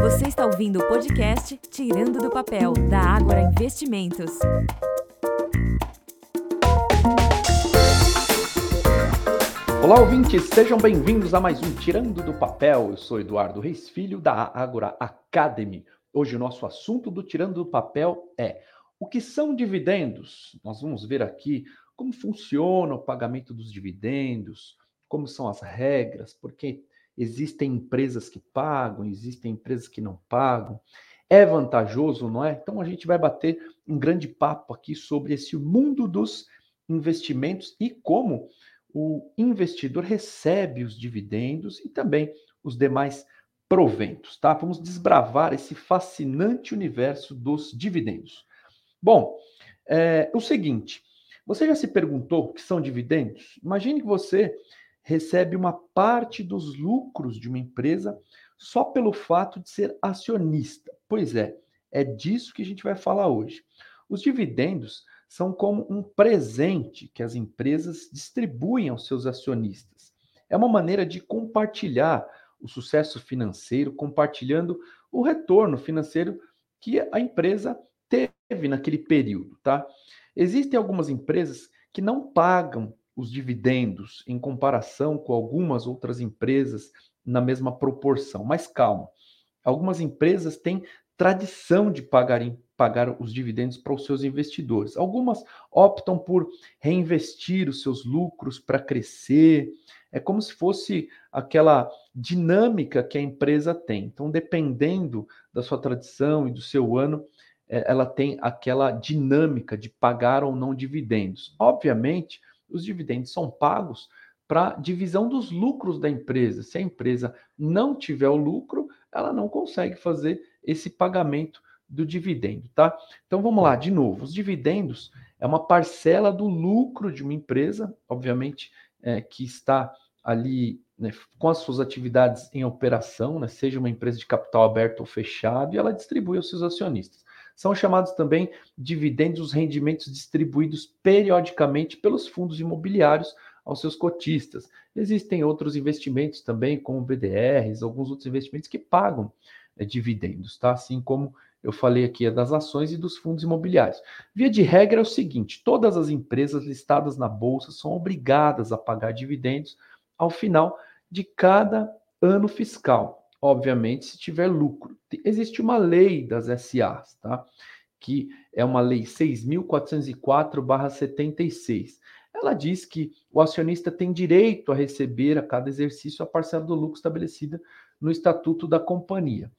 Você está ouvindo o podcast Tirando do Papel, da Ágora Investimentos. Olá, ouvintes, sejam bem-vindos a mais um Tirando do Papel. Eu sou Eduardo Reis Filho, da Ágora Academy. Hoje o nosso assunto do Tirando do Papel é o que são dividendos. Nós vamos ver aqui como funciona o pagamento dos dividendos, como são as regras, porque existem empresas que pagam, existem empresas que não pagam. É vantajoso, não é? Então a gente vai bater um grande papo aqui sobre esse mundo dos investimentos e como o investidor recebe os dividendos e também os demais proventos, tá? Vamos desbravar esse fascinante universo dos dividendos. Bom, é o seguinte, você já se perguntou o que são dividendos? Imagine que você recebe uma parte dos lucros de uma empresa só pelo fato de ser acionista. Pois é, é disso que a gente vai falar hoje. Os dividendos são como um presente que as empresas distribuem aos seus acionistas. É uma maneira de compartilhar o sucesso financeiro, compartilhando o retorno financeiro que a empresa teve naquele período, tá? Existem algumas empresas que não pagam os dividendos em comparação com algumas outras empresas na mesma proporção. Mas calma, algumas empresas têm tradição de pagar, pagar os dividendos para os seus investidores. Algumas optam por reinvestir os seus lucros para crescer. É como se fosse aquela dinâmica que a empresa tem. Então, dependendo da sua tradição e do seu ano, é, ela tem aquela dinâmica de pagar ou não dividendos. Obviamente, os dividendos são pagos para divisão dos lucros da empresa. Se a empresa não tiver o lucro, ela não consegue fazer esse pagamento do dividendo, tá? Então vamos lá, de novo. Os dividendos é uma parcela do lucro de uma empresa, obviamente, é, que está ali né, com as suas atividades em operação, né, seja uma empresa de capital aberto ou fechado, e ela distribui aos seus acionistas. São chamados também dividendos os rendimentos distribuídos periodicamente pelos fundos imobiliários aos seus cotistas. Existem outros investimentos também, como BDRs, alguns outros investimentos que pagam é, dividendos, tá? Assim como eu falei aqui é das ações e dos fundos imobiliários. Via de regra é o seguinte: todas as empresas listadas na bolsa são obrigadas a pagar dividendos ao final de cada ano fiscal obviamente, se tiver lucro. Existe uma lei das SAs, tá? Que é uma lei 6.404/76. Ela diz que o acionista tem direito a receber a cada exercício a parcela do lucro estabelecida no estatuto da companhia.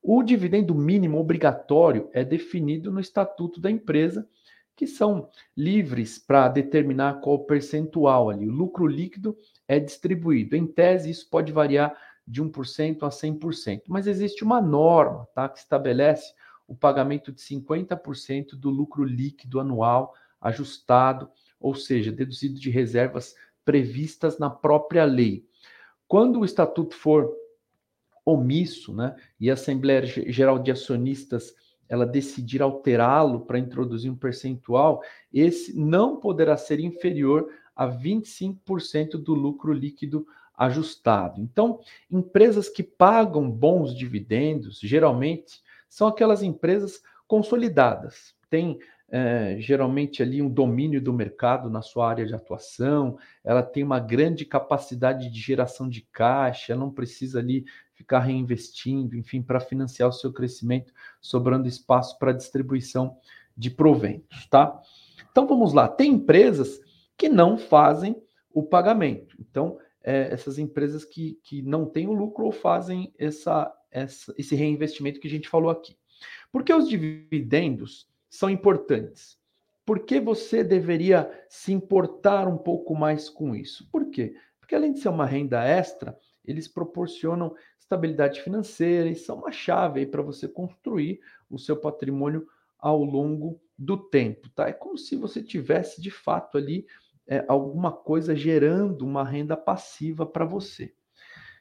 O dividendo mínimo obrigatório é definido no estatuto da empresa, que são livres para determinar qual percentual ali. O lucro líquido é distribuído. Em tese, isso pode variar de 1% a 100%. Mas existe uma norma tá, que estabelece o pagamento de 50% do lucro líquido anual ajustado, ou seja, deduzido de reservas previstas na própria lei. Quando o estatuto for omisso, né, e a Assembleia Geral de Acionistas ela decidir alterá-lo para introduzir um percentual, esse não poderá ser inferior a 25% do lucro líquido ajustado. Então, empresas que pagam bons dividendos, geralmente, são aquelas empresas consolidadas, têm é, geralmente ali um domínio do mercado na sua área de atuação, ela tem uma grande capacidade de geração de caixa, não precisa ali ficar reinvestindo, enfim, para financiar o seu crescimento, sobrando espaço para distribuição de proventos, tá? Então vamos lá, tem empresas que não fazem o pagamento. Então, é, essas empresas que, que não têm o lucro ou fazem essa, essa, esse reinvestimento que a gente falou aqui. Por que os dividendos são importantes? Por que você deveria se importar um pouco mais com isso? Por quê? Porque além de ser uma renda extra, eles proporcionam estabilidade financeira e são uma chave para você construir o seu patrimônio ao longo do tempo, tá? É como se você tivesse de fato ali é, alguma coisa gerando uma renda passiva para você.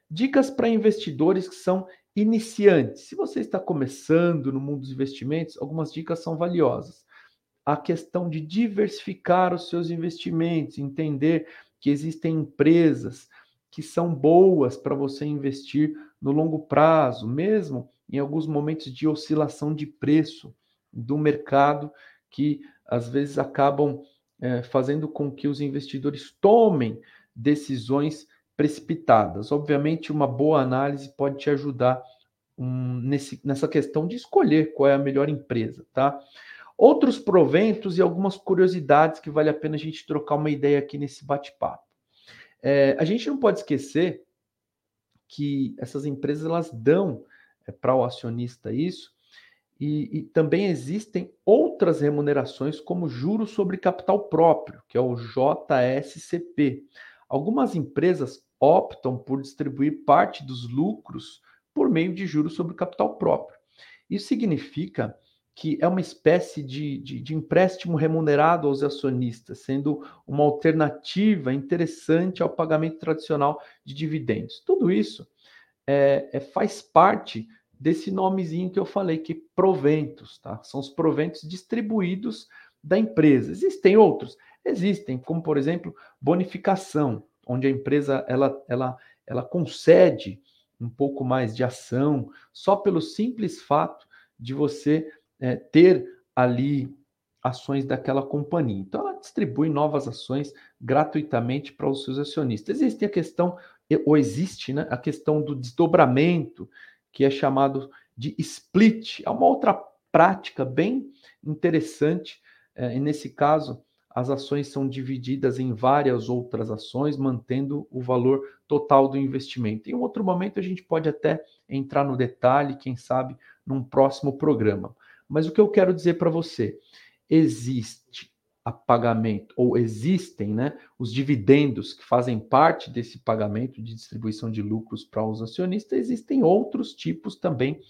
Dicas para investidores que são iniciantes. Se você está começando no mundo dos investimentos, algumas dicas são valiosas. A questão de diversificar os seus investimentos, entender que existem empresas que são boas para você investir no longo prazo, mesmo em alguns momentos de oscilação de preço do mercado, que às vezes acabam é, fazendo com que os investidores tomem decisões precipitadas. Obviamente, uma boa análise pode te ajudar um, nesse, nessa questão de escolher qual é a melhor empresa, tá? Outros proventos e algumas curiosidades que vale a pena a gente trocar uma ideia aqui nesse bate-papo. É, a gente não pode esquecer que essas empresas elas dão é, para o acionista isso, e, e, também existem outras remunerações, como juros sobre capital próprio, que é o JSCP. Algumas empresas optam por distribuir parte dos lucros por meio de juros sobre capital próprio. Isso significa que é uma espécie de, de, de, empréstimo remunerado aos acionistas, sendo uma alternativa interessante ao pagamento tradicional de dividendos. Tudo isso é, é, faz parte desse nomezinho que eu falei, que proventos, tá? São os proventos distribuídos da empresa. Existem outros? Existem, como por exemplo, bonificação, onde a empresa ela, ela, ela concede um pouco mais de ação só pelo simples fato de você é, ter ali ações daquela companhia. Então, ela distribui novas ações gratuitamente para os seus acionistas. Existe a questão, ou existe né, a questão do desdobramento, que é chamado de split. É uma outra prática bem interessante. É, nesse caso, as ações são divididas em várias outras ações, mantendo o valor total do investimento. Em um outro momento, a gente pode até entrar no detalhe, quem sabe, num próximo programa. Mas o que eu quero dizer para você, existe a pagamento, ou existem né, os dividendos que fazem parte desse pagamento de distribuição de lucros para os acionistas, existem outros tipos também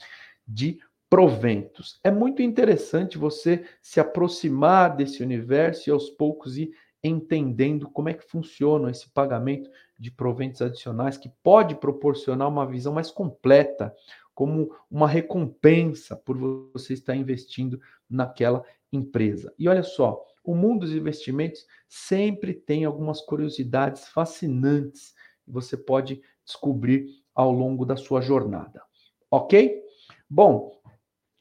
de proventos. É muito interessante você se aproximar desse universo e aos poucos ir entendendo como é que funciona esse pagamento de proventos adicionais, que pode proporcionar uma visão mais completa como uma recompensa por você estar investindo naquela empresa. E olha só, o mundo dos investimentos sempre tem algumas curiosidades fascinantes que você pode descobrir ao longo da sua jornada. Ok? Bom,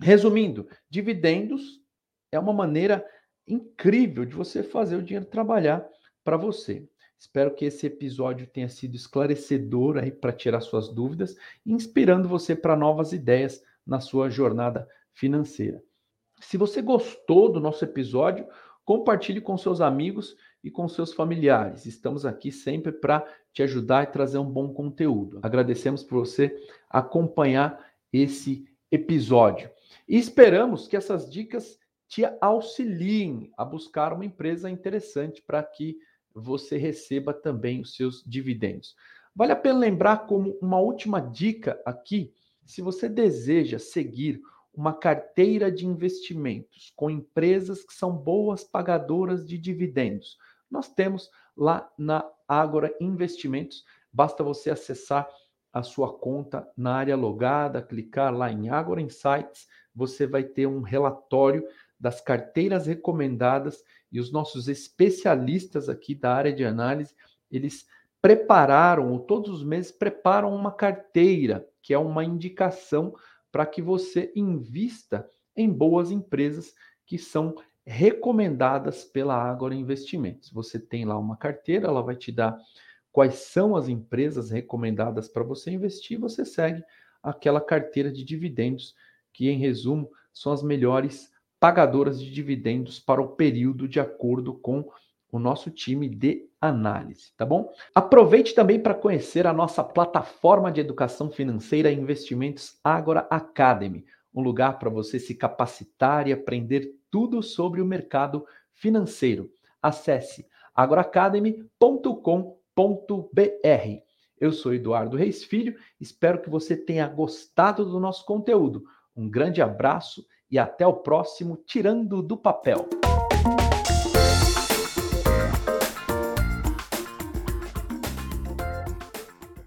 resumindo, dividendos é uma maneira incrível de você fazer o dinheiro trabalhar para você. Espero que esse episódio tenha sido esclarecedor aí para tirar suas dúvidas inspirando você para novas ideias na sua jornada financeira. Se você gostou do nosso episódio, compartilhe com seus amigos e com seus familiares. Estamos aqui sempre para te ajudar e trazer um bom conteúdo. Agradecemos por você acompanhar esse episódio e esperamos que essas dicas te auxiliem a buscar uma empresa interessante para que você receba também os seus dividendos. Vale a pena lembrar como uma última dica aqui, se você deseja seguir uma carteira de investimentos com empresas que são boas pagadoras de dividendos, nós temos lá na Agora Investimentos, basta você acessar a sua conta na área logada, clicar lá em Agora Insights, você vai ter um relatório das carteiras recomendadas e os nossos especialistas aqui da área de análise, eles prepararam, ou todos os meses preparam uma carteira, que é uma indicação para que você invista em boas empresas que são recomendadas pela Agora Investimentos. Você tem lá uma carteira, ela vai te dar quais são as empresas recomendadas para você investir, você segue aquela carteira de dividendos, que em resumo são as melhores pagadoras de dividendos para o período de acordo com o nosso time de análise, tá bom? Aproveite também para conhecer a nossa plataforma de educação financeira e investimentos Agora Academy, um lugar para você se capacitar e aprender tudo sobre o mercado financeiro. Acesse agoraacademy.com.br. Eu sou Eduardo Reis Filho, espero que você tenha gostado do nosso conteúdo. Um grande abraço e até o próximo Tirando do Papel.